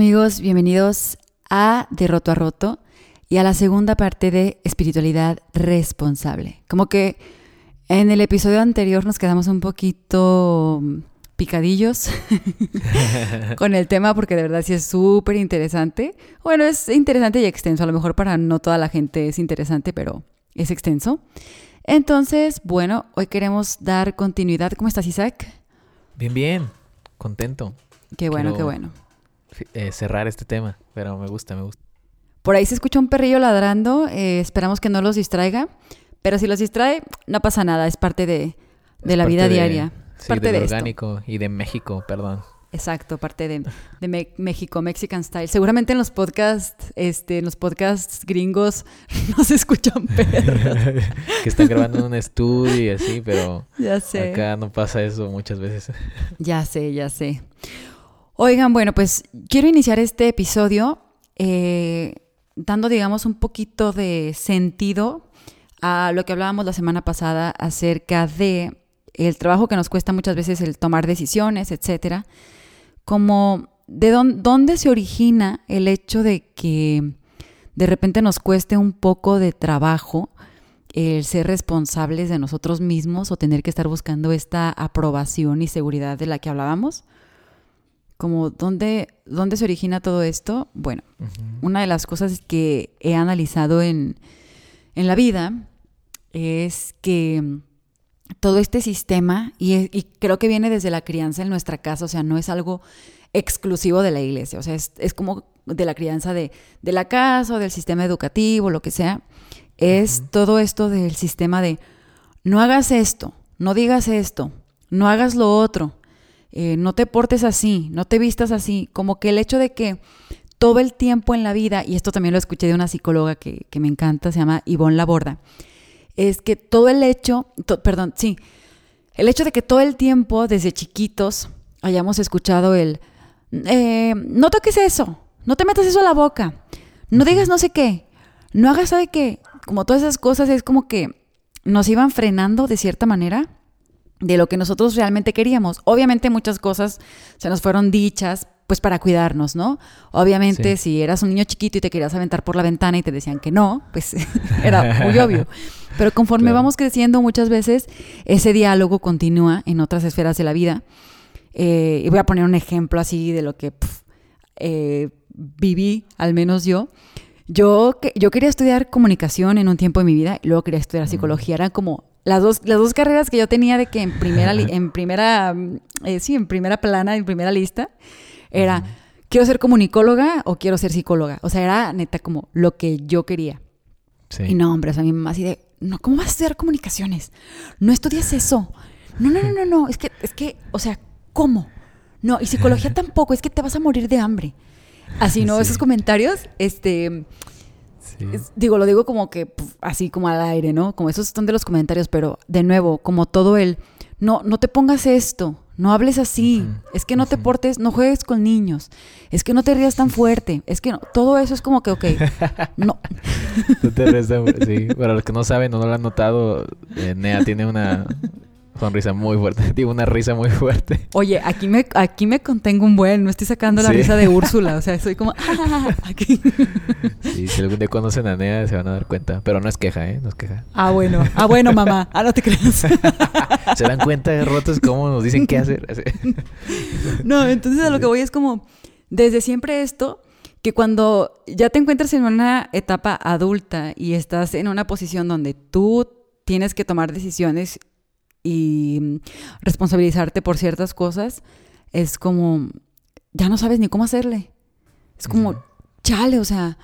Amigos, bienvenidos a De Roto a Roto y a la segunda parte de espiritualidad responsable. Como que en el episodio anterior nos quedamos un poquito picadillos con el tema porque de verdad sí es súper interesante. Bueno, es interesante y extenso, a lo mejor para no toda la gente es interesante, pero es extenso. Entonces, bueno, hoy queremos dar continuidad. ¿Cómo estás, Isaac? Bien, bien, contento. Qué bueno, qué bueno. Eh, cerrar este tema, pero me gusta, me gusta. Por ahí se escucha un perrillo ladrando, eh, esperamos que no los distraiga, pero si los distrae, no pasa nada, es parte de, la vida diaria. parte de orgánico y de México, perdón. Exacto, parte de, México, Mexican Style. Seguramente en los podcasts, este, en los podcasts gringos no se escuchan perros. que están grabando en un estudio y así, pero ya sé. acá no pasa eso muchas veces. ya sé, ya sé. Oigan, bueno, pues quiero iniciar este episodio eh, dando, digamos, un poquito de sentido a lo que hablábamos la semana pasada acerca de el trabajo que nos cuesta muchas veces el tomar decisiones, etcétera, como de dónde se origina el hecho de que de repente nos cueste un poco de trabajo el ser responsables de nosotros mismos o tener que estar buscando esta aprobación y seguridad de la que hablábamos como dónde, dónde se origina todo esto. Bueno, una de las cosas que he analizado en, la vida es que todo este sistema, y, creo que viene desde la crianza en nuestra casa, o sea, no es algo exclusivo de la iglesia, o sea, es, como de la crianza de, de, la casa o del sistema educativo, lo que sea, es todo esto del sistema de no hagas esto, no digas esto, no hagas lo otro, eh, no te portes así, no te vistas así, como que el hecho de que todo el tiempo en la vida, y esto también lo escuché de una psicóloga que, me encanta, se llama Ivonne Laborda, es que todo el hecho, perdón, sí, el hecho de que todo el tiempo, desde chiquitos, hayamos escuchado el, eh, no toques eso, no te metas eso a la boca, no digas no sé qué, no hagas sabe qué, como todas esas cosas es como que nos iban frenando de cierta manera de lo que nosotros realmente queríamos. Obviamente muchas cosas se nos fueron dichas pues para cuidarnos, ¿no? Obviamente si eras un niño chiquito y te querías aventar por la ventana y te decían que no, pues era muy obvio. Pero conforme vamos creciendo muchas veces ese diálogo continúa en otras esferas de la vida. Eh, y voy a poner un ejemplo así de lo que eh, viví, al menos yo. Yo, yo quería estudiar comunicación en un tiempo de mi vida y luego quería estudiar psicología. Era como las dos, las dos carreras que yo tenía de que en primera, en primera, eh, sí, en primera plana, en primera lista, era, quiero ser comunicóloga o quiero ser psicóloga. O sea, era neta como lo que yo quería. Y no, hombre, o sea, mi mamá así de, no, ¿cómo vas a estudiar comunicaciones? No estudias eso. No, no, no, no, no, es que, es que, o sea, ¿cómo? No, y psicología tampoco, es que te vas a morir de hambre. Así, ¿no? Esos comentarios, este, digo, lo digo como que así como al aire, ¿no? Como esos son de los comentarios, pero de nuevo, como todo el, no, no te pongas esto, no hables así, es que no te portes, no juegues con niños, es que no te rías tan fuerte, es que no, todo eso es como que, ok, no. no te rías tan sí. Para los que no saben o no lo han notado, eh, Nea tiene una, sonrisa muy fuerte. Digo, una risa muy fuerte. Oye, aquí me, aquí me contengo un buen, no estoy sacando la risa de Úrsula. O sea, soy como. Ah, aquí. Sí, si algún día conocen a Nea se van a dar cuenta. Pero no es queja, ¿eh? No es queja. Ah, bueno. Ah, bueno, mamá. Ah, no te creas. se dan cuenta de rotos cómo nos dicen qué hacer. no, entonces a lo que voy es como. Desde siempre esto que cuando ya te encuentras en una etapa adulta y estás en una posición donde tú tienes que tomar decisiones y mm, responsabilizarte por ciertas cosas, es como, ya no sabes ni cómo hacerle. Es como, chale, o sea,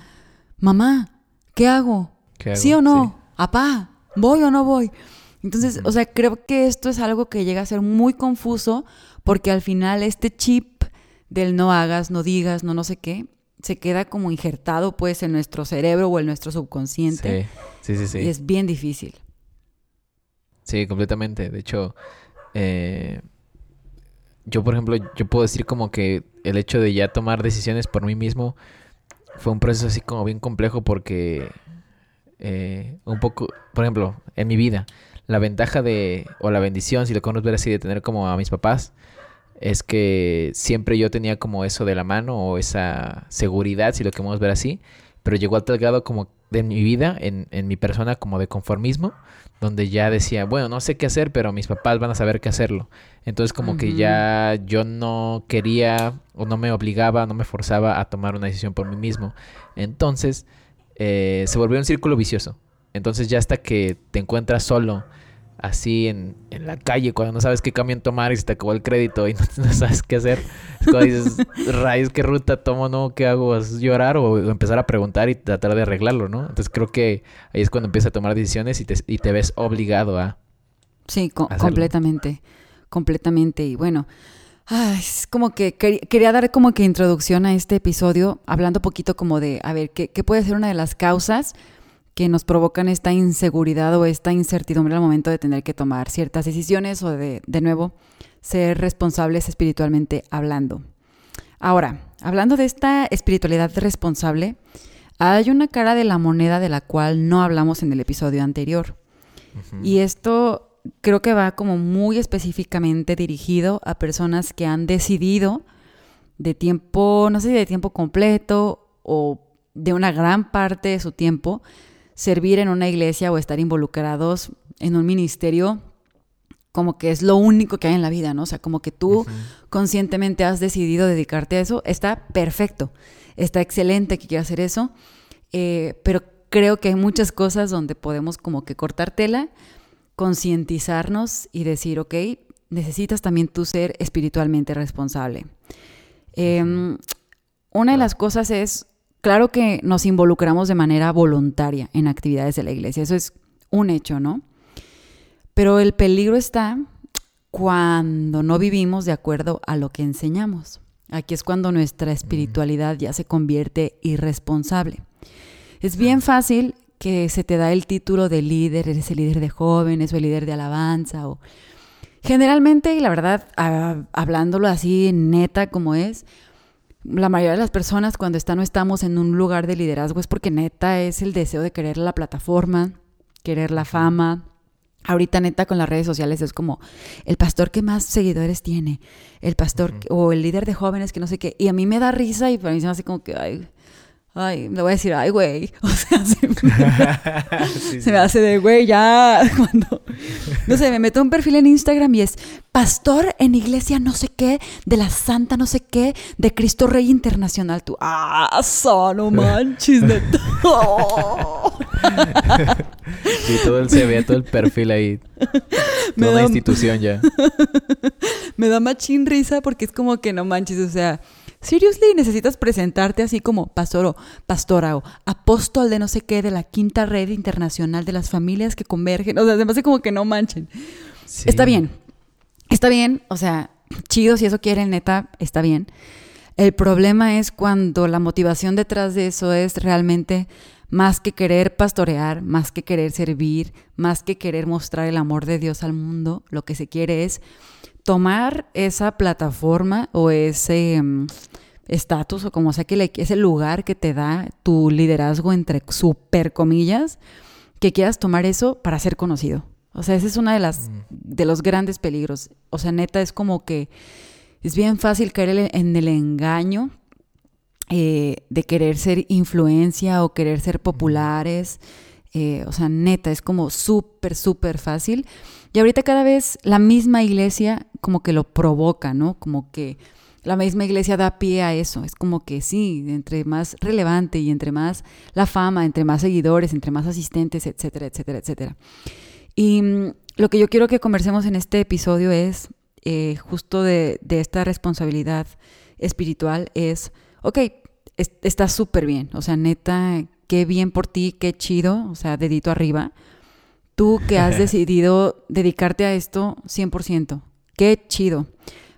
mamá, ¿qué hago? ¿Sí o no? Apá, ¿voy o no voy? Entonces, o sea, creo que esto es algo que llega a ser muy confuso porque al final este chip del no hagas, no digas, no no sé qué, se queda como injertado pues en nuestro cerebro o en nuestro subconsciente. Sí, sí, sí. Y es bien difícil. Sí, completamente. De hecho, eh, yo, por ejemplo, yo puedo decir como que el hecho de ya tomar decisiones por mí mismo fue un proceso así como bien complejo porque eh, un poco, por ejemplo, en mi vida, la ventaja de, o la bendición, si lo queremos ver así, de tener como a mis papás, es que siempre yo tenía como eso de la mano o esa seguridad, si lo queremos ver así, pero llegó al tal grado como de mi vida, en, en mi persona, como de conformismo, donde ya decía, bueno, no sé qué hacer, pero mis papás van a saber qué hacerlo. Entonces como que ya yo no quería o no me obligaba, no me forzaba a tomar una decisión por mí mismo. Entonces eh, se volvió un círculo vicioso. Entonces ya hasta que te encuentras solo, así en, en, la calle, cuando no sabes qué camión tomar y se te acabó el crédito y no, sabes qué hacer, es cuando dices, rayos, ¿qué ruta tomo? ¿No? ¿Qué hago? ¿Es llorar o, empezar a preguntar y tratar de arreglarlo, no? Entonces creo que ahí es cuando empiezas a tomar decisiones y te, y te ves obligado a... Sí, completamente, completamente. Y bueno, es como que quería dar como que introducción a este episodio, hablando un poquito como de, a ver, ¿qué, qué puede ser una de las causas? Que nos provocan esta inseguridad o esta incertidumbre al momento de tener que tomar ciertas decisiones o de, de nuevo, ser responsables espiritualmente hablando. Ahora, hablando de esta espiritualidad responsable, hay una cara de la moneda de la cual no hablamos en el episodio anterior. Y esto creo que va como muy específicamente dirigido a personas que han decidido de tiempo, no sé si de tiempo completo o de una gran parte de su tiempo, servir en una iglesia o estar involucrados en un ministerio como que es lo único que hay en la vida, ¿no? O sea, como que tú conscientemente has decidido dedicarte a eso, está perfecto, está excelente que quieras hacer eso, eh, pero creo que hay muchas cosas donde podemos como que cortar tela, concientizarnos y decir, ok, necesitas también tú ser espiritualmente responsable. Em, una de las cosas es Claro que nos involucramos de manera voluntaria en actividades de la iglesia, eso es un hecho, ¿no? Pero el peligro está cuando no vivimos de acuerdo a lo que enseñamos. Aquí es cuando nuestra espiritualidad ya se convierte irresponsable. Es bien fácil que se te da el título de líder, eres el líder de jóvenes o el líder de alabanza o generalmente, y la verdad, hablándolo así neta como es, la mayoría de las personas cuando está, no estamos en un lugar de liderazgo es porque neta es el deseo de querer la plataforma, querer la fama. Ahorita neta con las redes sociales es como el pastor que más seguidores tiene, el pastor o el líder de jóvenes que no sé qué. Y a mí me da risa y para mí se me hace como que, ay, Ay, le voy a decir, ay, güey. O sea, se, me, se me hace de, güey, ya. Cuando, no sé, me meto un perfil en Instagram y es pastor en iglesia no sé qué, de la santa no sé qué, de Cristo Rey Internacional. Tú, ah, solo manches, neto. Sí, todo el CV, todo el perfil ahí. Toda una institución ya. me da machín risa porque es como que no manches, o sea seriously necesitas presentarte así como pastor o pastora o apóstol de no sé qué de la quinta red internacional de las familias que convergen. O sea, además de como que no manchen. Está bien. Está bien. O sea, chido si eso quieren, neta, está bien. El problema es cuando la motivación detrás de eso es realmente más que querer pastorear, más que querer servir, más que querer mostrar el amor de Dios al mundo, lo que se quiere es tomar esa plataforma o ese mm, estatus o como sea que le, ese lugar que te da tu liderazgo entre super comillas, que quieras tomar eso para ser conocido. O sea, ese es uno de, las, mm. de los grandes peligros. O sea, neta, es como que es bien fácil caer en el engaño eh, de querer ser influencia o querer ser populares. Eh, o sea, neta, es como súper, súper fácil. Y ahorita cada vez la misma iglesia como que lo provoca, ¿no? Como que la misma iglesia da pie a eso. Es como que sí, entre más relevante y entre más la fama, entre más seguidores, entre más asistentes, etcétera, etcétera, etcétera. Y mm, lo que yo quiero que conversemos en este episodio es eh, justo de, esta responsabilidad espiritual, es, ok, está súper bien, o sea, neta, qué bien por ti, qué chido, o sea, dedito arriba Tú que has decidido dedicarte a esto 100%. Qué chido.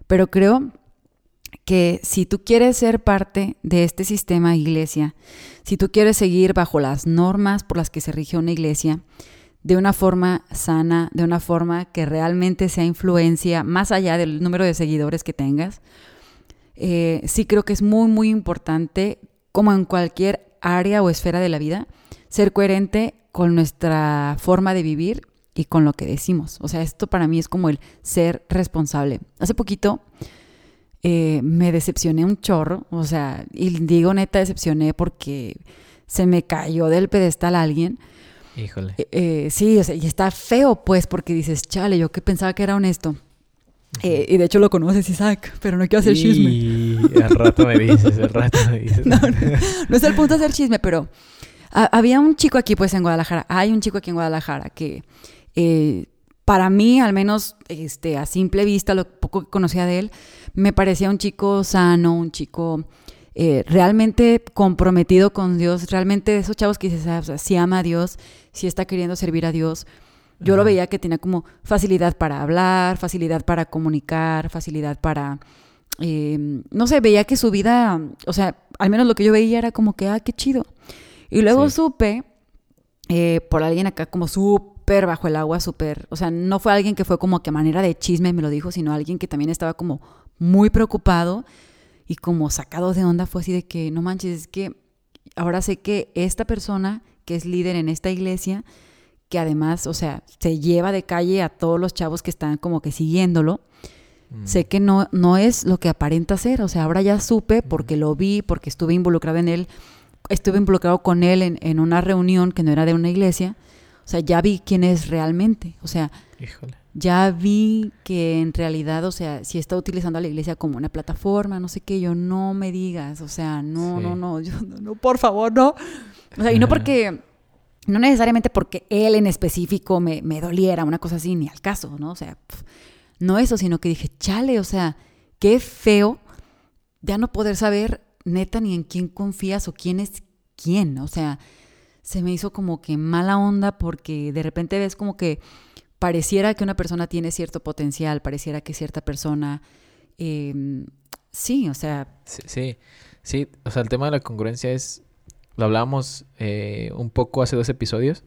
Pero creo que si tú quieres ser parte de este sistema iglesia, si tú quieres seguir bajo las normas por las que se rige una iglesia, de una forma sana, de una forma que realmente sea influencia más allá del número de seguidores que tengas, eh, sí creo que es muy, muy importante, como en cualquier área o esfera de la vida, ser coherente con nuestra forma de vivir y con lo que decimos. O sea, esto para mí es como el ser responsable. Hace poquito eh, me decepcioné un chorro, o sea, y digo neta decepcioné porque se me cayó del pedestal alguien. Híjole. Eh, eh, sí, o sea, y está feo pues porque dices, chale, yo que pensaba que era honesto. Eh, y de hecho lo conoces, Isaac, pero no quiero hacer chisme. Y al rato me dices, al rato me dices. No, no, no es el punto de hacer chisme, pero ha- había un chico aquí, pues, en Guadalajara. Hay un chico aquí en Guadalajara que, eh, para mí, al menos, este, a simple vista, lo poco que conocía de él, me parecía un chico sano, un chico eh, realmente comprometido con Dios, realmente de esos chavos que dices, ah, o sea, sí ama a Dios, sí está queriendo servir a Dios. Yo lo veía que tenía como facilidad para hablar, facilidad para comunicar, facilidad para eh, no sé, veía que su vida, o sea, al menos lo que yo veía era como que, ah, qué chido. Y luego Sí. supe eh, por alguien acá como súper bajo el agua, súper, o sea, no fue alguien que fue como que a manera de chisme me lo dijo, sino alguien que también estaba como muy preocupado y como sacado de onda, fue así de que, no manches, es que ahora sé que esta persona que es líder en esta iglesia, que además, o sea, se lleva de calle a todos los chavos que están como que siguiéndolo, Mm. sé que no, no es lo que aparenta ser. O sea, ahora ya supe porque lo vi, porque estuve involucrado en él, estuve involucrado con él en, en una reunión que no era de una iglesia. O sea, ya vi quién es realmente. O sea, Híjole. ya vi que en realidad, o sea, si está utilizando a la iglesia como una plataforma, no sé qué, yo no me digas, o sea, no, Sí. no, no, yo, no, no, por favor, no. O sea, y no porque, no necesariamente porque él en específico me, me doliera, una cosa así, ni al caso, ¿no? O sea, no eso, sino que dije, chale, o sea, qué feo ya no poder saber neta ni en quién confías o quién es quién, o sea, se me hizo como que mala onda porque de repente ves como que pareciera que una persona tiene cierto potencial, pareciera que cierta persona, eh, sí, o sea, Sí, sí, sí, o sea, el tema de la congruencia es, lo hablábamos eh, un poco hace dos episodios.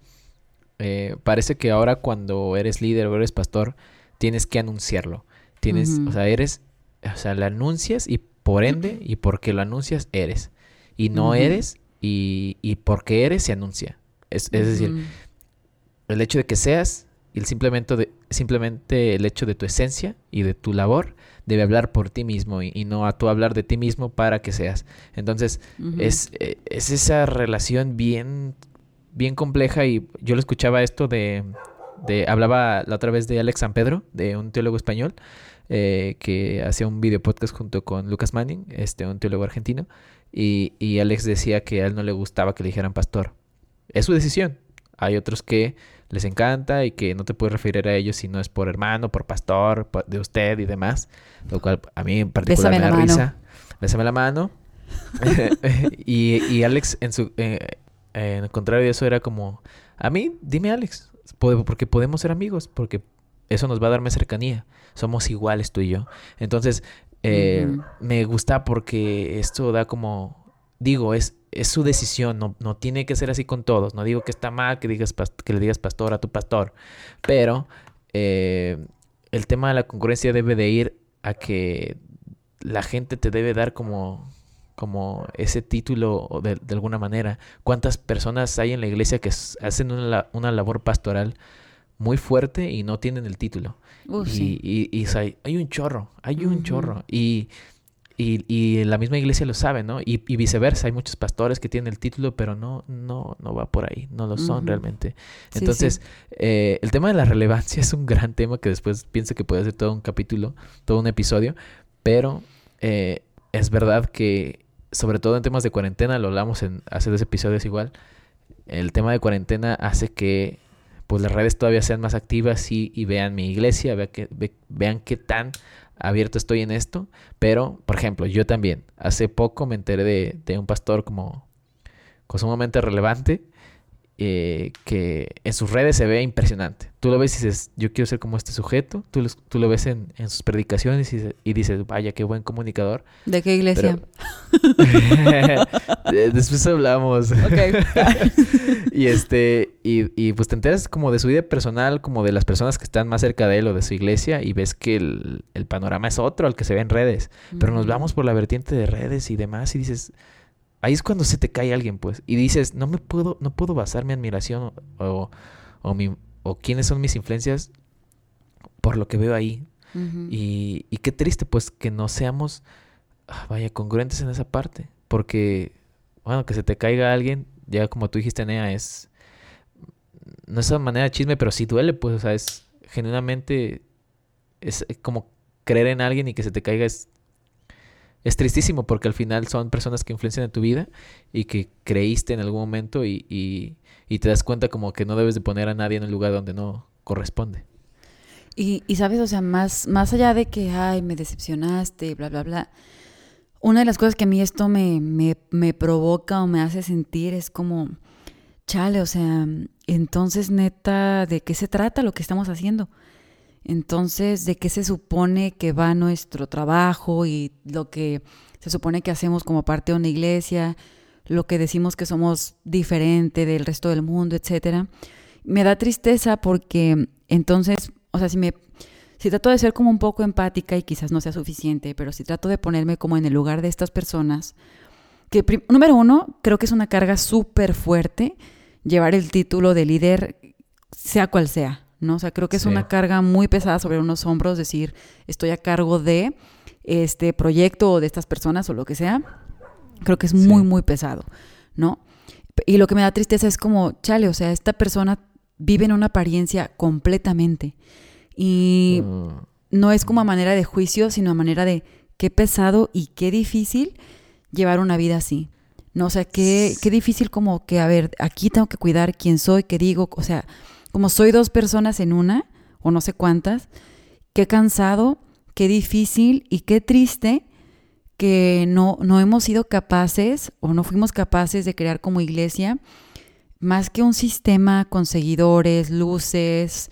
Eh, parece que ahora cuando eres líder o eres pastor, tienes que anunciarlo. Tienes, o sea, eres, o sea, lo anuncias y por ende, y porque lo anuncias, eres. Y no eres, y, y porque eres, se anuncia. Es, es decir, el hecho de que seas y el simplemente, de, simplemente el hecho de tu esencia y de tu labor debe hablar por ti mismo y, y no a tú hablar de ti mismo para que seas. Entonces, es, eh, es esa relación bien, bien compleja y yo lo escuchaba esto de, de, hablaba la otra vez de Alex San Pedro, de un teólogo español, eh, que hacía un video podcast junto con Lucas Manning, este, un teólogo argentino, y, y Alex decía que a él no le gustaba que le dijeran pastor. Es su decisión. Hay otros que les encanta y que no te puedes referir a ellos si no es por hermano, por pastor, por- de usted y demás. Lo cual a mí en particular Bésame me da risa. Bésame la mano. y, y Alex, en su eh, en el contrario de eso, era como: A mí, dime Alex, po- porque podemos ser amigos, porque eso nos va a dar más cercanía. Somos iguales tú y yo. Entonces, eh, me gusta porque esto da como. Digo, es, es su decisión, no, no tiene que ser así con todos. No digo que está mal que, digas que le digas pastor a tu pastor, pero eh, el tema de la concurrencia debe de ir a que la gente te debe dar como, como ese título de, de alguna manera. ¿Cuántas personas hay en la iglesia que hacen una, una labor pastoral muy fuerte y no tienen el título? Y, sí. y- y, hay un chorro, hay un chorro. Y, y, y la misma iglesia lo sabe, ¿no? Y, y viceversa, hay muchos pastores que tienen el título, pero no, no, no va por ahí, no lo son realmente. Sí, Entonces, sí. eh, el tema de la relevancia es un gran tema que después pienso que puede ser todo un capítulo, todo un episodio, pero eh, es verdad que, sobre todo en temas de cuarentena, lo hablamos en hace dos episodios igual, el tema de cuarentena hace que pues las redes todavía sean más activas y, vean mi iglesia, vea que, ve- vean qué tan abierto estoy en esto. Pero, por ejemplo, yo también, hace poco me enteré de, de un pastor como, como sumamente relevante, eh, que en sus redes se ve impresionante. Tú lo ves y dices, yo quiero ser como este sujeto, tú, los- tú lo ves en, en sus predicaciones y, dices- y dices, vaya, qué buen comunicador. ¿De qué iglesia? Eh, Después hablamos. Ok. y este, y, y pues te enteras como de su vida personal, como de las personas que están más cerca de él o de su iglesia, y ves que el, el panorama es otro al que se ve en redes. Pero nos Ujú. vamos por la vertiente de redes y demás, y dices, ahí es cuando se te cae alguien, pues. Y dices, no me puedo, no puedo basar mi admiración o, o, o mi, o quiénes son mis influencias por lo que veo ahí. y, y, qué triste, pues, que no seamos, ah, vaya, congruentes en esa parte. Porque, bueno, que se te caiga alguien, ya como tú dijiste, Nea, es. No es una manera de chisme, pero sí duele, pues, o sea, es genuinamente. Es como creer en alguien y que se te caiga es. Es tristísimo porque al final son personas que influencian en tu vida y que creíste en algún momento y, y, y te das cuenta como que no debes de poner a nadie en el lugar donde no corresponde. Y, y sabes, o sea, más, más allá de que, ay, me decepcionaste, bla, bla, bla, una de las cosas que a mí esto me, me, me provoca o me hace sentir es como, chale, o sea, entonces neta, ¿de qué se trata lo que estamos haciendo? Entonces, ¿de qué se supone que va nuestro trabajo y lo que se supone que hacemos como parte de una iglesia, lo que decimos que somos diferente del resto del mundo, etcétera? Me da tristeza porque entonces, o sea, si me si trato de ser como un poco empática y quizás no sea suficiente, pero si trato de ponerme como en el lugar de estas personas, que número uno, creo que es una carga súper fuerte llevar el título de líder, sea cual sea, ¿no? O sea, creo que es una carga muy pesada sobre unos hombros decir, estoy a cargo de este proyecto o de estas personas o lo que sea. Creo que es muy, muy pesado, ¿no? Y lo que me da tristeza es como, chale, o sea, esta persona vive en una apariencia completamente. Y mm. no es como a manera de juicio, sino a manera de qué pesado y qué difícil llevar una vida así. No, o sea, qué, qué difícil como que, a ver, aquí tengo que cuidar quién soy, qué digo, o sea, como soy dos personas en una, o no sé cuántas, qué cansado, qué difícil y qué triste que no, no hemos sido capaces o no fuimos capaces de crear como iglesia más que un sistema con seguidores, luces,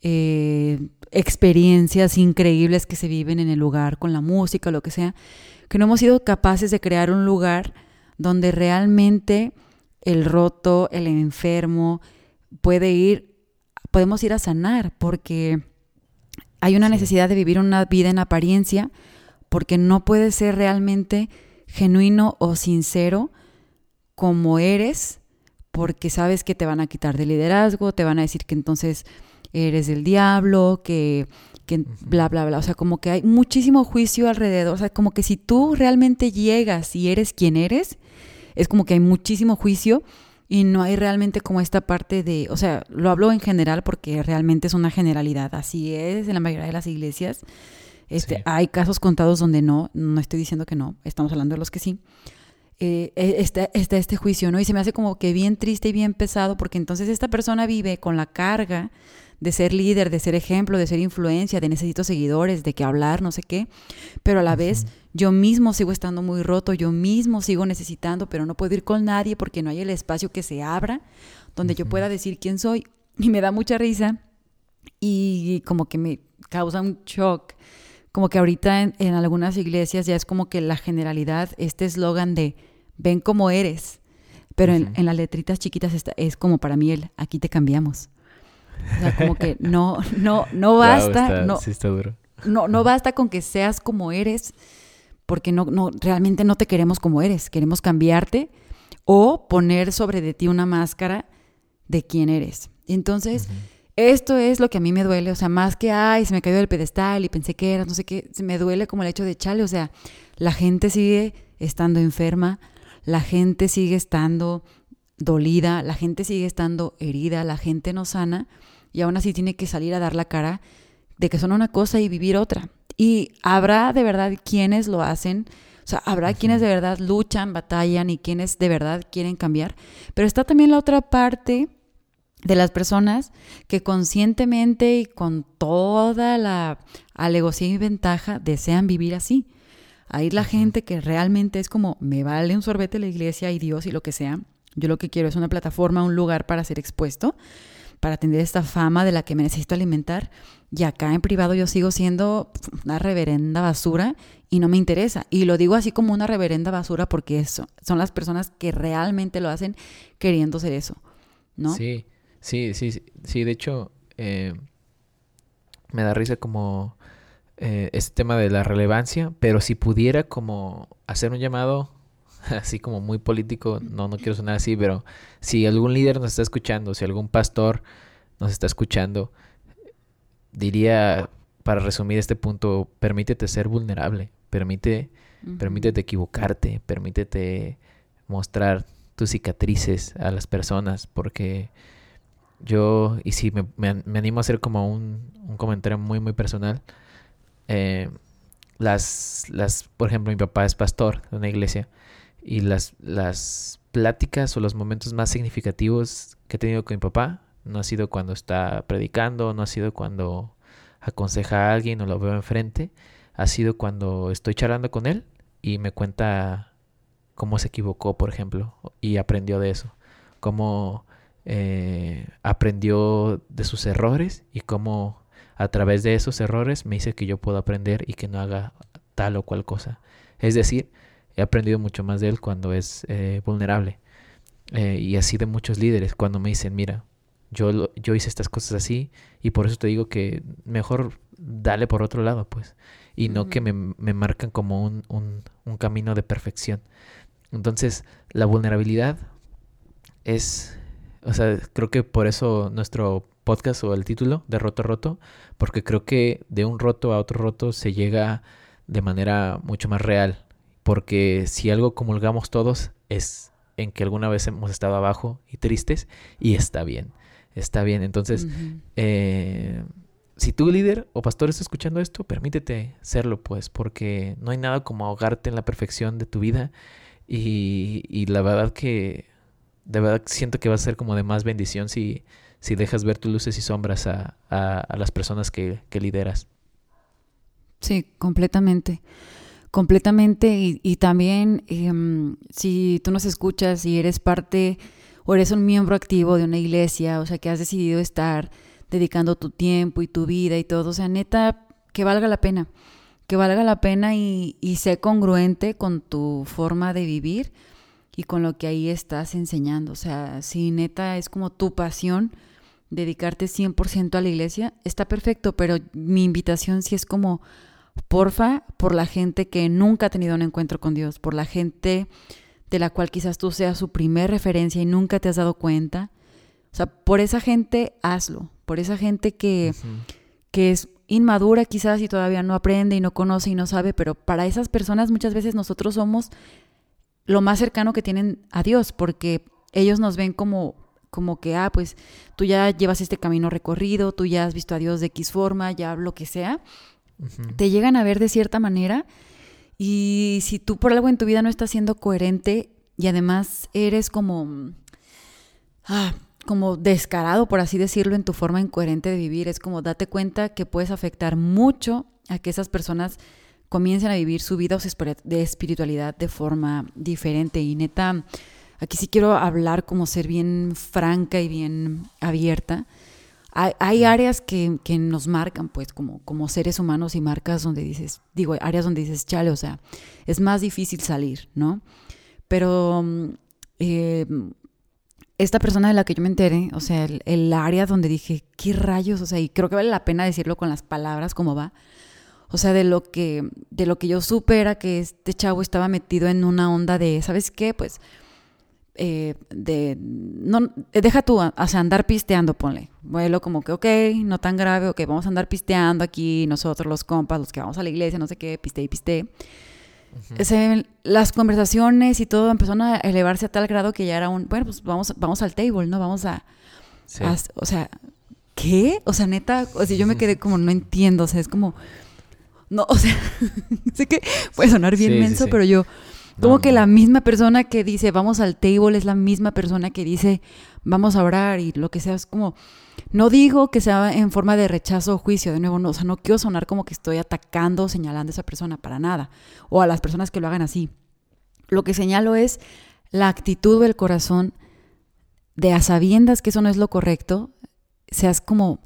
eh, experiencias increíbles que se viven en el lugar con la música, lo que sea, que no hemos sido capaces de crear un lugar donde realmente el roto, el enfermo, puede ir, podemos ir a sanar, porque hay una necesidad de vivir una vida en apariencia, porque no puede ser realmente genuino o sincero como eres, porque sabes que te van a quitar de liderazgo, te van a decir que entonces eres del diablo, que, que bla, bla, bla. O sea, como que hay muchísimo juicio alrededor. O sea, como que si tú realmente llegas y eres quien eres, es como que hay muchísimo juicio y no hay realmente como esta parte de, o sea, lo hablo en general porque realmente es una generalidad, así es en la mayoría de las iglesias. Este, Hay casos contados donde no, no estoy diciendo que no, estamos hablando de los que sí. Eh, e, está, está, este juicio, ¿no? Y se me hace como que bien triste y bien pesado porque entonces esta persona vive con la carga de ser líder, de ser ejemplo, de ser influencia, de necesito seguidores, de que hablar, no sé qué, pero a la vez yo mismo sigo estando muy roto, yo mismo sigo necesitando, pero no puedo ir con nadie porque no hay el espacio que se abra donde yo pueda decir quién soy. Y me da mucha risa y como que me causa un shock. Como que ahorita en, algunas iglesias ya es como que la generalidad, este eslogan de ven como eres, pero en, las letritas chiquitas es como para mí el aquí te cambiamos. O sea, como que no, no, no basta. no, No, no basta con que seas como eres, porque no, no, realmente no te queremos como eres. Queremos cambiarte o poner sobre de ti una máscara de quién eres. Entonces, esto es lo que a mí me duele. O sea, más que, ay, se me cayó del pedestal y pensé que era, no sé qué, se me duele como el hecho de chale. O sea, la gente sigue estando enferma, la gente sigue estando dolida, la gente sigue estando herida, la gente no sana y aún así tiene que salir a dar la cara de que son una cosa y vivir otra. Y habrá de verdad quienes lo hacen, o sea, habrá quienes de verdad luchan, batallan y quienes de verdad quieren cambiar, pero está también la otra parte de las personas que conscientemente y con toda la alegocía y ventaja desean vivir así. Hay la gente que realmente es como, me vale un sorbete la iglesia y Dios y lo que sea. Yo lo que quiero es una plataforma, un lugar para ser expuesto para atender esta fama de la que me necesito alimentar. Y acá en privado yo sigo siendo una reverenda basura y no me interesa. Y lo digo así como una reverenda basura porque eso, son las personas que realmente lo hacen queriendo ser eso, ¿no? Sí, sí, sí, sí. De hecho, eh, me da risa como eh, este tema de la relevancia, pero si pudiera como hacer un llamado así como muy político, no, no quiero sonar así, pero si algún líder nos está escuchando, si algún pastor nos está escuchando, diría, para resumir este punto, permítete ser vulnerable, permite, permítete equivocarte, permítete mostrar tus cicatrices a las personas, porque yo, y si me, me, animo a hacer como un, un comentario muy, muy personal, eh, las, las, por ejemplo, mi papá es pastor de una iglesia y las, las pláticas o los momentos más significativos que he tenido con mi papá no ha sido cuando está predicando, no ha sido cuando aconseja a alguien o lo veo enfrente, ha sido cuando estoy charlando con él y me cuenta cómo se equivocó, por ejemplo, y aprendió de eso, cómo eh, aprendió de sus errores y cómo a través de esos errores me dice que yo puedo aprender y que no haga tal o cual cosa. Es decir, he aprendido mucho más de él cuando es eh, vulnerable. Eh, y así de muchos líderes, cuando me dicen, mira, yo, yo hice estas cosas así y por eso te digo que mejor dale por otro lado, pues. Y no que me, me, marcan como un, un, un camino de perfección. Entonces, la vulnerabilidad es, o sea, creo que por eso nuestro podcast o el título de Roto Roto, porque creo que de un roto a otro roto se llega de manera mucho más real, porque si algo comulgamos todos es en que alguna vez hemos estado abajo y tristes y está bien, está bien. Entonces, eh, si tú líder o pastor estás escuchando esto, permítete serlo, pues, porque no hay nada como ahogarte en la perfección de tu vida y, y la verdad que, de verdad siento que va a ser como de más bendición si si dejas ver tus luces y sombras a, las personas que, lideras. Sí, completamente. Completamente. Y, también em, si tú nos escuchas y eres parte o eres un miembro activo de una iglesia, o sea, que has decidido estar dedicando tu tiempo y tu vida y todo, o sea, neta, que valga la pena, que valga la pena y, y sé congruente con tu forma de vivir y con lo que ahí estás enseñando. O sea, si neta es como tu pasión, dedicarte 100% a la iglesia, está perfecto, pero mi invitación sí es como, porfa, por la gente que nunca ha tenido un encuentro con Dios, por la gente de la cual quizás tú seas su primer referencia y nunca te has dado cuenta. O sea, por esa gente hazlo, por esa gente que, que es inmadura quizás y todavía no aprende y no conoce y no sabe, pero para esas personas muchas veces nosotros somos lo más cercano que tienen a Dios, porque ellos nos ven como como que, ah, pues tú ya llevas este camino recorrido, tú ya has visto a Dios de X forma, ya lo que sea, te llegan a ver de cierta manera y si tú por algo en tu vida no estás siendo coherente y además eres como, ah, como descarado, por así decirlo, en tu forma incoherente de vivir, es como date cuenta que puedes afectar mucho a que esas personas comiencen a vivir su vida de espiritualidad de forma diferente y neta aquí sí quiero hablar como ser bien franca y bien abierta. Hay, áreas que, nos marcan, pues, como, como seres humanos y marcas donde dices, digo, áreas donde dices, chale, o sea, es más difícil salir, ¿no? Pero mm, eh, esta persona de la que yo me enteré, o sea, el, el, área donde dije, ¿qué rayos? O sea, y creo que vale la pena decirlo con las palabras como va. O sea, de lo que, de lo que yo supe era que este chavo estaba metido en una onda de, ¿sabes qué? Pues eh, de, no, eh, deja tú, o sea, andar pisteando, ponle. Vuelo como que, ok, no tan grave, ok, vamos a andar pisteando aquí, nosotros los compas, los que vamos a la iglesia, no sé qué, piste y piste. las conversaciones y todo empezaron a elevarse a tal grado que ya era un, bueno, pues vamos, vamos al table, ¿no? Vamos a, o sea, ¿qué? O sea, neta, o sea, yo me quedé como, no entiendo, o sea, es como, no, o sea, sé que puede sonar bien menso, pero yo, como que la misma persona que dice vamos al table es la misma persona que dice vamos a orar y lo que sea. Es como, no digo que sea en forma de rechazo o juicio, de nuevo, no, o sea, no quiero sonar como que estoy atacando o señalando a esa persona para nada, o a las personas que lo hagan así. Lo que señalo es la actitud del corazón de a sabiendas que eso no es lo correcto, seas como,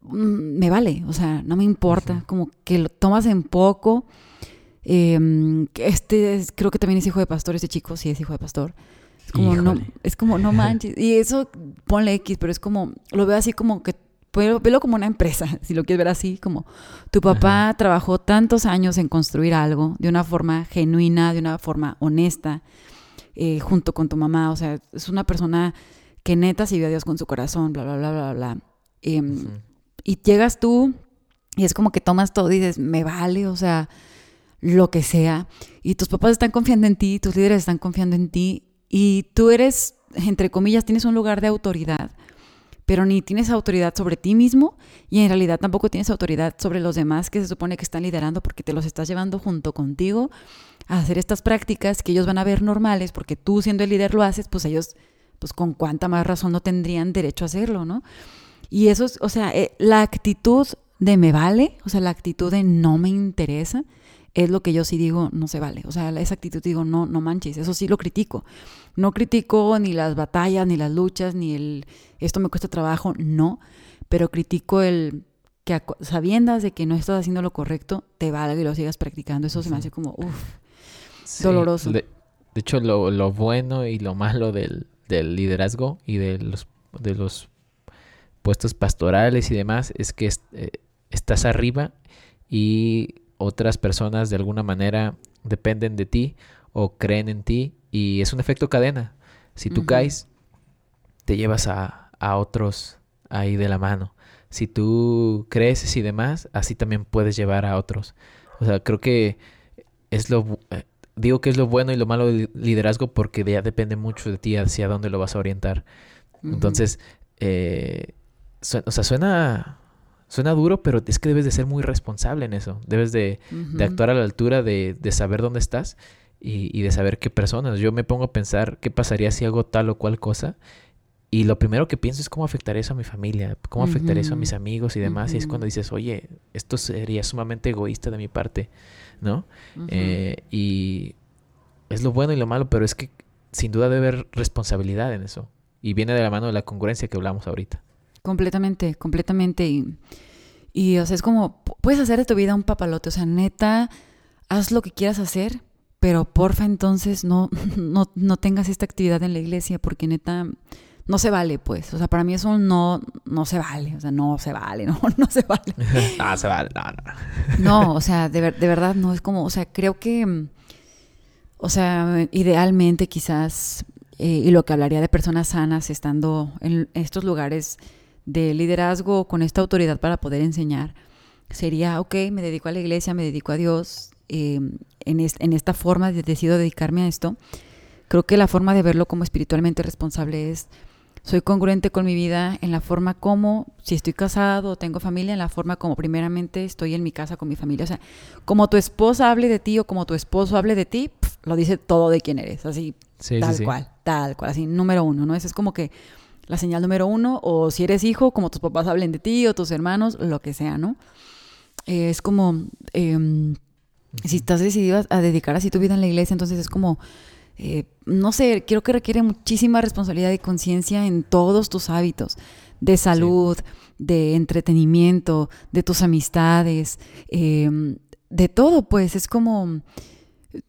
mm, me vale, o sea, no me importa, como que lo tomas en poco Em, este creo que también es hijo de pastor, ese chico sí es hijo de pastor. Es como, no, es como, no manches. Y eso, ponle X, pero es como, lo veo así como que, velo como una empresa, si lo quieres ver así, como tu papá trabajó tantos años en construir algo de una forma genuina, de una forma honesta, eh, junto con tu mamá. O sea, es una persona que neta sirvió a Dios con su corazón, bla, bla, bla, bla, bla. Em, y llegas tú Y es como que tomas todo y dices, me vale, o sea, lo que sea. Y tus papás están confiando en ti, tus líderes están confiando en ti. Y tú eres, entre comillas, tienes un lugar de autoridad pero ni tienes autoridad sobre ti mismo y en realidad tampoco tienes autoridad sobre los demás que se supone que están liderando porque te los estás llevando junto contigo a hacer estas prácticas que ellos van a ver normales porque tú siendo el líder lo haces, pues ellos, pues con cuánta más razón no tendrían derecho a hacerlo, ¿no? Y eso es, o sea, eh, la actitud de me vale, o sea, la actitud de no me interesa, es lo que yo sí digo, no se vale. O sea, esa actitud digo, no, no manches, eso sí lo critico. No critico ni las batallas, ni las luchas, ni el esto me cuesta trabajo, no, pero critico el que sabiendas de que no estás haciendo lo correcto, te valga y lo sigas practicando. Eso se me hace como, uff, doloroso. De, hecho, lo, bueno y lo malo del, liderazgo y de los, de los puestos pastorales y demás es que eh, estás arriba y otras personas de alguna manera dependen de ti o creen en ti y es un efecto cadena. Si tú caes, te llevas a, a, otros ahí de la mano. Si tú creces y demás, así también puedes llevar a otros. O sea, creo que es lo... Eh, digo que es lo bueno y lo malo del liderazgo porque ya depende mucho de ti hacia dónde lo vas a orientar. Entonces, eh, o sea, suena Suena duro, pero es que debes de ser muy responsable en eso. Debes de, actuar a la altura de, saber dónde estás y, de saber qué personas. Yo me pongo a pensar qué pasaría si hago tal o cual cosa. Y lo primero que pienso es cómo afectaría eso a mi familia, cómo afectaría eso a mis amigos y demás. Y es cuando dices, oye, esto sería sumamente egoísta de mi parte, ¿no? Eh, y es lo bueno y lo malo, pero es que sin duda debe haber responsabilidad en eso. Y viene de la mano de la congruencia que hablamos ahorita. Completamente, completamente. Y, y, o sea, es como, puedes hacer de tu vida un papalote. O sea, neta, haz lo que quieras hacer, pero porfa entonces no, no, no tengas esta actividad en la iglesia, porque neta, no se vale, pues. O sea, para mí eso no, no se vale. O sea, no se vale, no, no se vale. no, se vale, no, no. no, o sea, de, de verdad no. Es como, o sea, creo que, o sea, idealmente quizás, eh, y lo que hablaría de personas sanas estando en estos lugares de liderazgo con esta autoridad para poder enseñar sería, ok, me dedico a la iglesia, me dedico a Dios, em, en, en, esta forma de, decido dedicarme a esto. Creo que la forma de verlo como espiritualmente responsable es, soy congruente con mi vida en la forma como, si estoy casado o tengo familia, en la forma como primeramente estoy en mi casa con mi familia. O sea, como tu esposa hable de ti o como tu esposo hable de ti, lo dice todo de quién eres, así, tal cual, tal cual, así, número uno, ¿no? Eso es como que la señal número uno, o si eres hijo, como tus papás hablen de ti o tus hermanos, lo que sea, ¿no? es como, em, si estás decidido a, dedicar así tu vida en la iglesia, entonces es como, eh, no sé, creo que requiere muchísima responsabilidad y conciencia en todos tus hábitos de salud, de entretenimiento, de tus amistades, em, de todo, pues es como...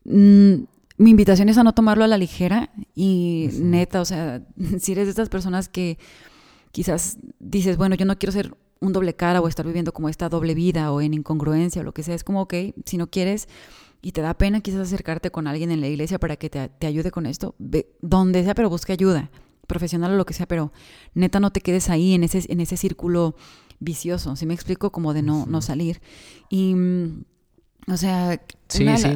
Mm, mi invitación es a no tomarlo a la ligera y neta, o sea, si eres de estas personas que quizás dices, bueno, yo no quiero ser un doble cara o estar viviendo como esta doble vida o en incongruencia o lo que sea, es como, ok, si no quieres y te da pena quizás acercarte con alguien en la iglesia para que te, ayude con esto, ve, donde sea, pero busca ayuda, profesional o lo que sea, pero neta no te quedes ahí en ese, en ese círculo vicioso, si me explico, como de no, no salir. Y, mm, o sea... Sí, sí,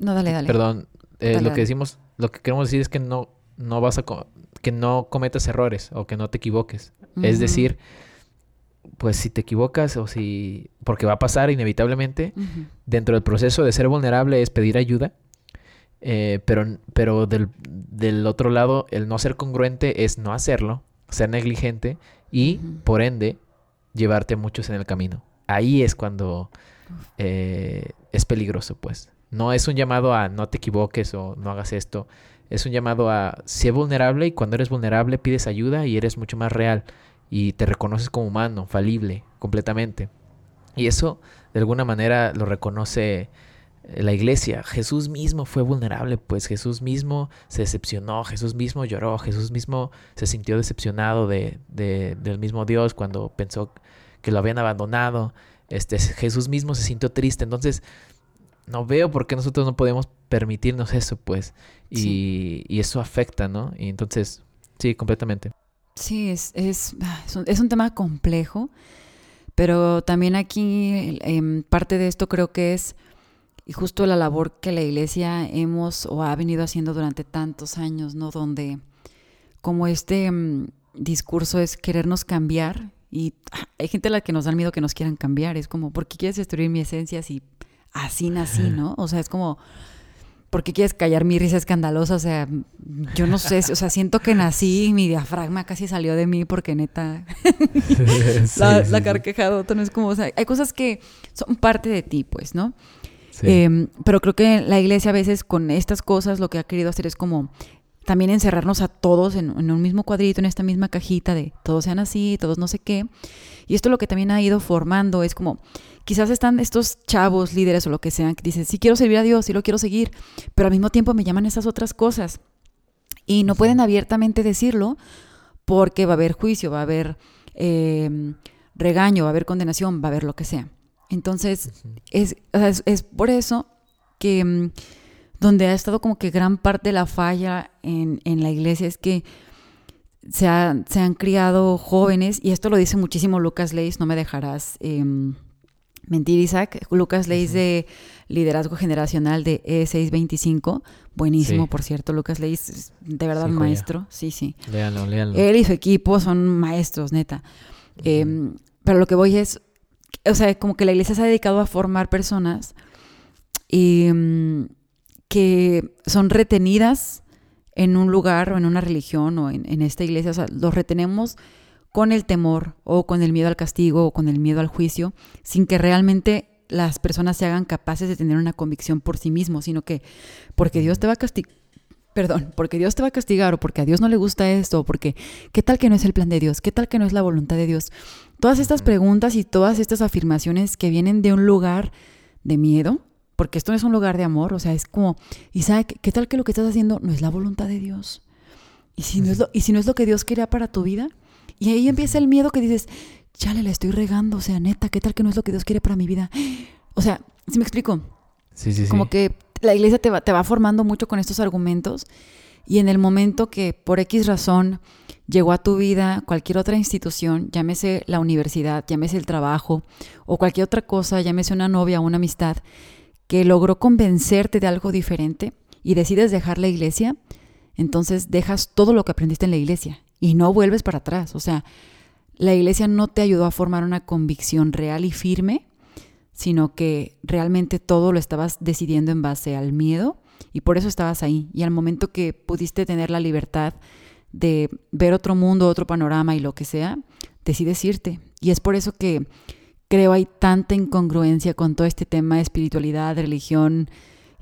No, dale, dale. Perdón, eh, lo que decimos, lo que queremos decir es que no, no vas a que no cometas errores o que no te equivoques. Es decir, pues si te equivocas o si porque va a pasar inevitablemente dentro del proceso de ser vulnerable es pedir ayuda. Eh, pero pero del, del, otro lado, el no ser congruente es no hacerlo, ser negligente y, por ende, llevarte muchos en el camino. Ahí es cuando eh, es peligroso, pues. No es un llamado a no te equivoques o no hagas esto. Es un llamado a ser vulnerable y cuando eres vulnerable pides ayuda y eres mucho más real y te reconoces como humano, falible, completamente. Y eso de alguna manera lo reconoce eh, la iglesia. Jesús mismo fue vulnerable, pues Jesús mismo se decepcionó, Jesús mismo lloró, Jesús mismo se sintió decepcionado de, del mismo Dios cuando pensó que lo habían abandonado. Este, Jesús mismo se sintió triste. Entonces, no veo por qué nosotros no podemos permitirnos eso, pues. Y, eso afecta, ¿no? Y entonces, sí, completamente. Sí, es, es, es, un, tema complejo, Pero también aquí em, parte de esto creo que es y justo la labor que la iglesia hemos o ha venido haciendo durante tantos años, ¿no? Donde como este mm, discurso es querernos cambiar y hay gente a la que nos da miedo que nos quieran cambiar, es como, ¿por qué quieres destruir mi esencia si así nací, ¿no? O sea, es como, ¿por qué quieres callar mi risa escandalosa? O sea, yo no sé, o sea, siento que nací y mi diafragma casi salió de mí porque neta, la, la carquejadota no es como, o sea, hay cosas que son parte de ti, pues, ¿no? Em, pero creo que la iglesia a veces con estas cosas lo que ha querido hacer es como también encerrarnos a todos en, un mismo cuadrito, en esta misma cajita de todos sean así, todos no sé qué. Y esto lo que también ha ido formando es como, quizás están estos chavos, líderes o lo que sean, que dicen, sí quiero servir a Dios, sí lo quiero seguir, pero al mismo tiempo me llaman esas otras cosas. Y no pueden abiertamente decirlo porque va a haber juicio, va a haber em, regaño, va a haber condenación, va a haber lo que sea. Entonces, es, es, por eso que mm, donde ha estado como que gran parte de la falla en, en la iglesia es que se, se, han criado jóvenes, y esto lo dice muchísimo Lucas Leis, no me dejarás em, mentir, Isaac. Lucas Leis de Liderazgo Generacional de E625, buenísimo, por cierto, Lucas Leis, de verdad maestro, sí, sí. Léalo, léalo. Él y su equipo son maestros, neta. Em, pero lo que voy es, o sea, como que la iglesia se ha dedicado a formar personas y, mm, que son retenidas en un lugar o en una religión o en, esta iglesia. O sea, los retenemos con el temor o con el miedo al castigo o con el miedo al juicio, sin que realmente las personas se hagan capaces de tener una convicción por sí mismos, sino que porque Dios te va a castigar, perdón, porque Dios te va a castigar o porque a Dios no le gusta esto o porque qué tal que no es el plan de Dios, qué tal que no es la voluntad de Dios. Todas estas preguntas y todas estas afirmaciones que vienen de un lugar de miedo, porque esto no es un lugar de amor, o sea, es como, Isaac, ¿qué tal que lo que estás haciendo no es la voluntad de Dios? ¿Y si no es lo, y si no es lo que Dios quería para tu vida? Y ahí empieza el miedo que dices, chale, la estoy regando, o sea, neta, ¿qué tal que no es lo que Dios quiere para mi vida? O sea, ¿sí me explico? Sí, sí, sí. Como que la iglesia te va, te va formando mucho con estos argumentos y en el momento que por X razón llegó a tu vida cualquier otra institución, llámese la universidad, llámese el trabajo o cualquier otra cosa, llámese una novia una amistad, que logró convencerte de algo diferente y decides dejar la iglesia, entonces dejas todo lo que aprendiste en la iglesia y no vuelves para atrás. O sea, la iglesia no te ayudó a formar una convicción real y firme, sino que realmente todo lo estabas decidiendo en base al miedo y por eso estabas ahí. Y al momento que pudiste tener la libertad de ver otro mundo, otro panorama y lo que sea, decides irte. Y es por eso que creo hay tanta incongruencia con todo este tema de espiritualidad, religión,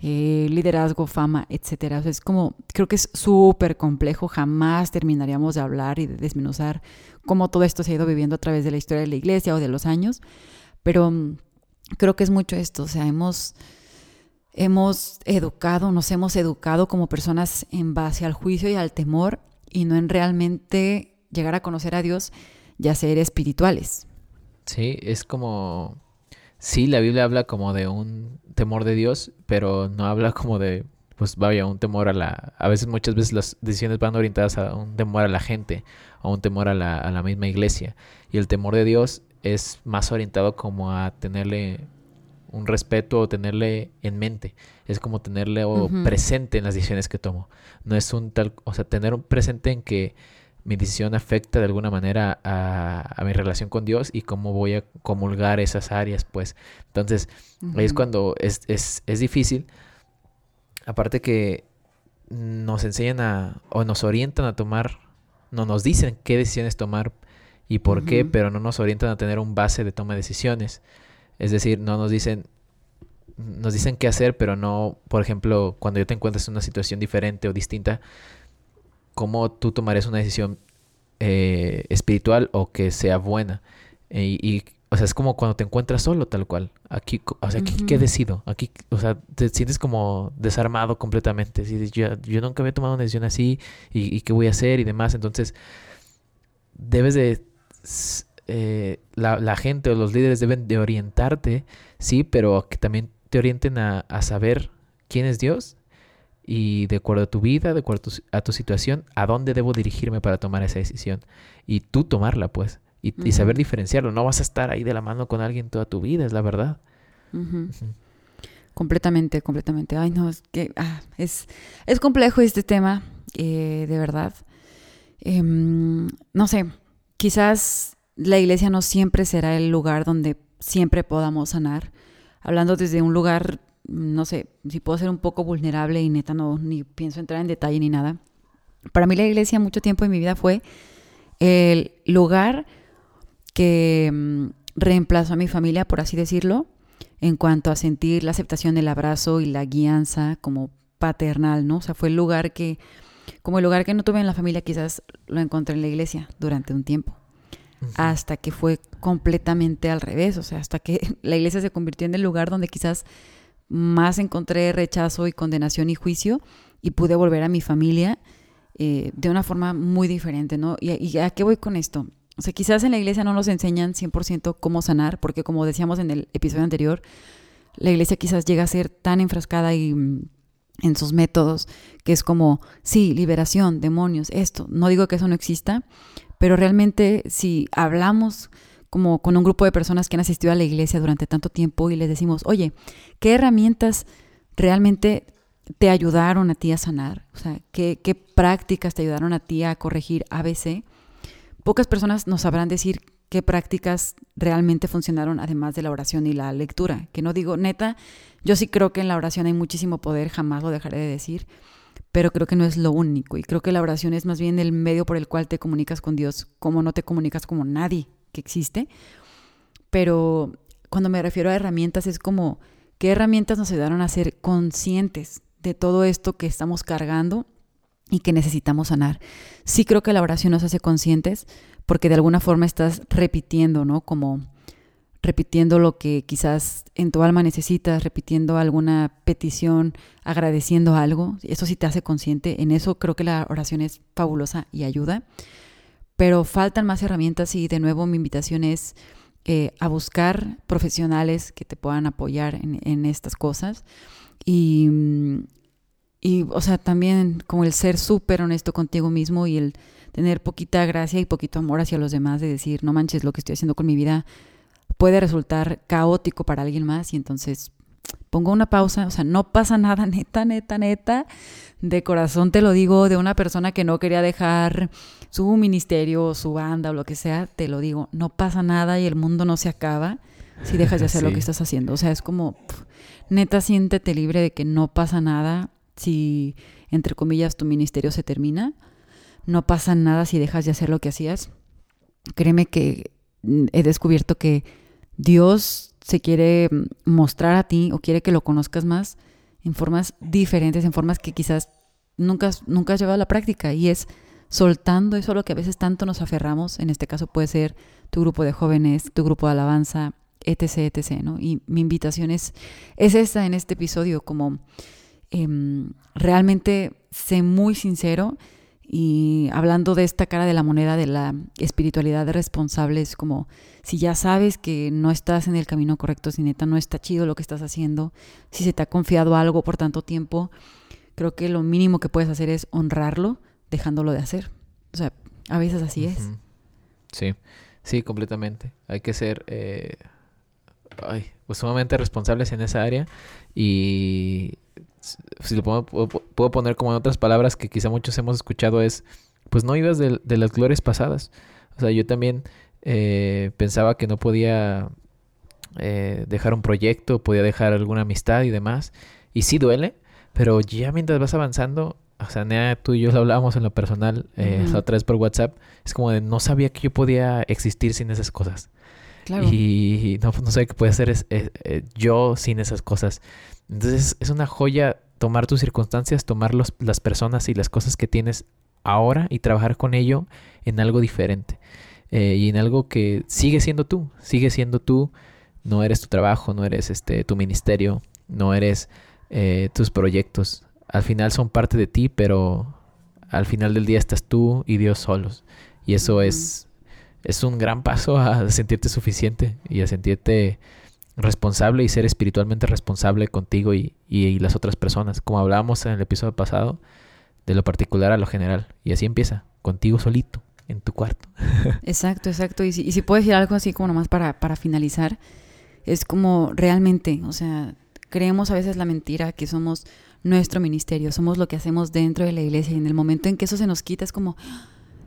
eh, liderazgo, fama, etcétera. es como, creo que es súper complejo, jamás terminaríamos de hablar y de desmenuzar cómo todo esto se ha ido viviendo a través de la historia de la iglesia o de los años, pero mm, creo que es mucho esto, o sea, hemos hemos educado, nos hemos educado como personas en base al juicio y al temor y no en realmente llegar a conocer a Dios y a ser espirituales. Sí, es como, sí, la Biblia habla como de un temor de Dios, pero no habla como de, pues vaya, un temor a la, a veces muchas veces las decisiones van orientadas a un temor a la gente, a un temor a la, a la misma iglesia. Y el temor de Dios es más orientado como a tenerle un respeto o tenerle en mente. Es como tenerle presente en las decisiones que tomo. No es un tal, o sea, tener un presente en que mi decisión afecta de alguna manera a, mi relación con Dios y cómo voy a comulgar esas áreas, pues. Entonces, ahí es cuando es, es, es difícil. Aparte que nos enseñan a, o nos orientan a tomar, no nos dicen qué decisiones tomar y por qué, pero no nos orientan a tener un base de toma de decisiones. Es decir, no nos dicen, nos dicen qué hacer, pero no, por ejemplo, cuando yo te encuentras en una situación diferente o distinta, cómo tú tomarías una decisión eh, espiritual o que sea buena. y, o sea, es como cuando te encuentras solo, tal cual. Aquí, o sea, aquí, ¿qué decido? Aquí, o sea, te sientes como desarmado completamente. Yo, yo nunca había tomado una decisión así y, y, qué voy a hacer y demás. Entonces, debes de eh, la, gente o los líderes deben de orientarte, sí, pero que también te orienten a, saber quién es Dios y de acuerdo a tu vida, de acuerdo a tu situación, a dónde debo dirigirme para tomar esa decisión y tú tomarla, pues. y, saber diferenciarlo. No vas a estar ahí de la mano con alguien toda tu vida, es la verdad. Completamente, completamente. Ay, no, es que ah, es, es complejo este tema, eh, de verdad. Em, no sé, quizás la iglesia no siempre será el lugar donde siempre podamos sanar. Hablando desde un lugar, no sé, si puedo ser un poco vulnerable y neta no, ni pienso entrar en detalle ni nada. Para mí la iglesia mucho tiempo en mi vida fue el lugar que mm, reemplazó a mi familia, por así decirlo, en cuanto a sentir la aceptación del abrazo y la guianza como paternal, ¿no? O sea, fue el lugar que, como el lugar que no tuve en la familia, quizás lo encontré en la iglesia durante un tiempo. Hasta que fue completamente al revés, o sea, hasta que la iglesia se convirtió en el lugar donde quizás más encontré rechazo y condenación y juicio y pude volver a mi familia eh, de una forma muy diferente, ¿no? ¿Y, ¿Y a qué voy con esto? O sea, quizás en la iglesia no nos enseñan 100% cómo sanar, porque como decíamos en el episodio anterior, la iglesia quizás llega a ser tan enfrascada mm, en sus métodos, que es como, sí, liberación, demonios, esto. No digo que eso no exista, pero realmente si hablamos como con un grupo de personas que han asistido a la iglesia durante tanto tiempo y les decimos, oye, ¿qué herramientas realmente te ayudaron a ti a sanar? O sea, ¿qué, qué prácticas te ayudaron a ti a corregir ABC? Pocas personas nos sabrán decir qué prácticas realmente funcionaron además de la oración y la lectura. Que no digo, neta, yo sí creo que en la oración hay muchísimo poder, jamás lo dejaré de decir, pero creo que no es lo único. Y creo que la oración es más bien el medio por el cual te comunicas con Dios, como no te comunicas como nadie que existe. Pero cuando me refiero a herramientas es como, ¿qué herramientas nos ayudaron a ser conscientes de todo esto que estamos cargando y que necesitamos sanar. Sí creo que la oración nos hace conscientes porque de alguna forma estás repitiendo, ¿no? Como repitiendo lo que quizás en tu alma necesitas, repitiendo alguna petición, agradeciendo algo. Eso sí te hace consciente. En eso creo que la oración es fabulosa y ayuda. Pero faltan más herramientas y de nuevo mi invitación es eh, a buscar profesionales que te puedan apoyar en, en estas cosas. Y, mm, y, o sea, también como el ser súper honesto contigo mismo y el tener poquita gracia y poquito amor hacia los demás, de decir, no manches, lo que estoy haciendo con mi vida puede resultar caótico para alguien más y entonces pongo una pausa, o sea, no pasa nada, neta, neta, neta, de corazón te lo digo, de una persona que no quería dejar su ministerio, su banda o lo que sea, te lo digo, no pasa nada y el mundo no se acaba si dejas de hacer lo que estás haciendo, o sea, es como, neta, siéntete libre de que no pasa nada si, entre comillas, tu ministerio se termina. No pasa nada si dejas de hacer lo que hacías. Créeme que mm, he descubierto que Dios se quiere mm, mostrar a ti o quiere que lo conozcas más en formas diferentes, en formas que quizás nunca, nunca has llevado a la práctica. Y es soltando eso a lo que a veces tanto nos aferramos. En este caso puede ser tu grupo de jóvenes, tu grupo de alabanza, etc., etc., ¿no? Y mi invitación es, es esta en este episodio, como Em, realmente sé muy sincero y hablando de esta cara de la moneda de la espiritualidad responsable, es como si ya sabes que no estás en el camino correcto, si neta no está chido lo que estás haciendo, si se te ha confiado algo por tanto tiempo, creo que lo mínimo que puedes hacer es honrarlo dejándolo de hacer. O sea, a veces así es. Sí, sí, completamente. Hay que ser eh, pues sumamente responsables en esa área y si lo puedo, poner como en otras palabras que quizá muchos hemos escuchado, es, pues no ibas de, las glorias pasadas. O sea, yo también eh, pensaba que no podía eh, dejar un proyecto, podía dejar alguna amistad y demás. Y sí duele, pero ya mientras vas avanzando, o sea, Nea, tú y yo lo hablábamos en lo personal eh, otra vez por WhatsApp, es como de no sabía que yo podía existir sin esas cosas. Y no, no sabía que puede ser yo sin esas cosas. Entonces es una joya tomar tus circunstancias, tomar las personas y las cosas que tienes ahora y trabajar con ello en algo diferente. Eh, y en algo que sigue siendo tú, sigue siendo tú, no eres tu trabajo, no eres este tu ministerio, no eres eh, tus proyectos. Al final son parte de ti, pero al final del día estás tú y Dios solos. Y eso es, es un gran paso a sentirte suficiente y a sentirte responsable y ser espiritualmente responsable contigo y, las otras personas, como hablábamos en el episodio pasado, de lo particular a lo general. Y así empieza, contigo solito. en tu cuarto. exacto, exacto. Y si, y si puedo decir algo así como nomás para, para finalizar, es como realmente, o sea, creemos a veces la mentira que somos nuestro ministerio, somos lo que hacemos dentro de la iglesia y en el momento en que eso se nos quita es como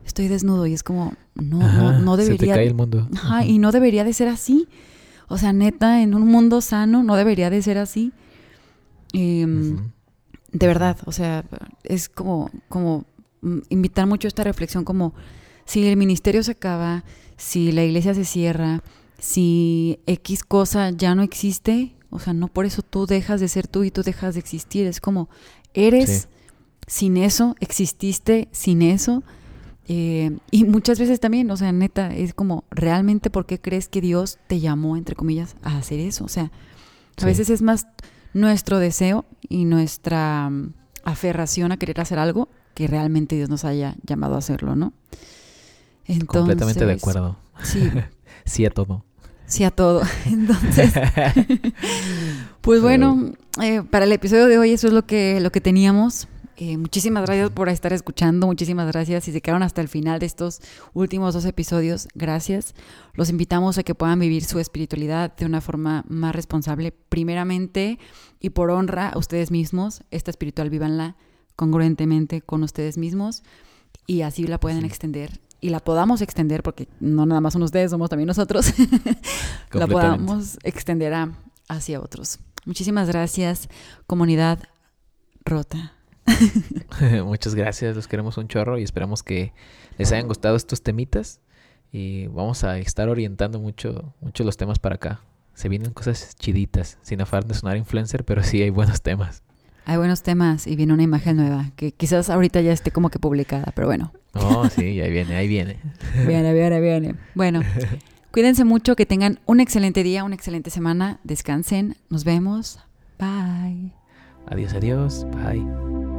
estoy desnudo y es como no no, no debería Se te cae el mundo. Ajá, y no debería de ser así. O sea, neta, en un mundo sano no debería de ser así. Eh, Ujú. de verdad, o sea, es como, como mm, invitar mucho a esta reflexión como si el ministerio se acaba, si la iglesia se cierra, si X cosa ya no existe, o sea, no por eso tú dejas de ser tú y tú dejas de existir, es como eres Sí. sin eso, exististe sin eso. eh, y muchas veces también, o sea, neta, es como, ¿realmente por qué crees que Dios te llamó, entre comillas, a hacer eso? O sea, a Sí. veces es más nuestro deseo y nuestra mm, aferración a querer hacer algo que realmente Dios nos haya llamado a hacerlo, ¿no? Entonces, Completamente de acuerdo. Sí, Sí a todo. Sí a todo. Entonces, pues bueno, eh, para el episodio de hoy eso es lo que, lo que teníamos. Eh, muchísimas gracias por estar escuchando, muchísimas gracias. Si se quedaron hasta el final de estos últimos dos episodios, gracias. Los invitamos a que puedan vivir su espiritualidad de una forma más responsable, primeramente y por honra a ustedes mismos. Esta espiritual vívanla congruentemente con ustedes mismos y así la pueden Sí. extender y la podamos extender, porque no nada más son ustedes, somos también nosotros, la podamos extender a- hacia otros. Muchísimas gracias, comunidad rota. Muchas gracias, los queremos un chorro y esperamos que les hayan gustado estos temitas y vamos a estar orientando mucho, mucho los temas para acá. Se vienen cosas chiditas, sin afán de sonar influencer, pero sí hay buenos temas. Hay buenos temas y viene una imagen nueva que quizás ahorita ya esté como que publicada, pero bueno, Oh, sí, ahí viene, ahí viene. viene, viene, viene. Bueno, cuídense mucho, que tengan un excelente día, una excelente semana, descansen, nos vemos, bye. Adiós, adiós, bye.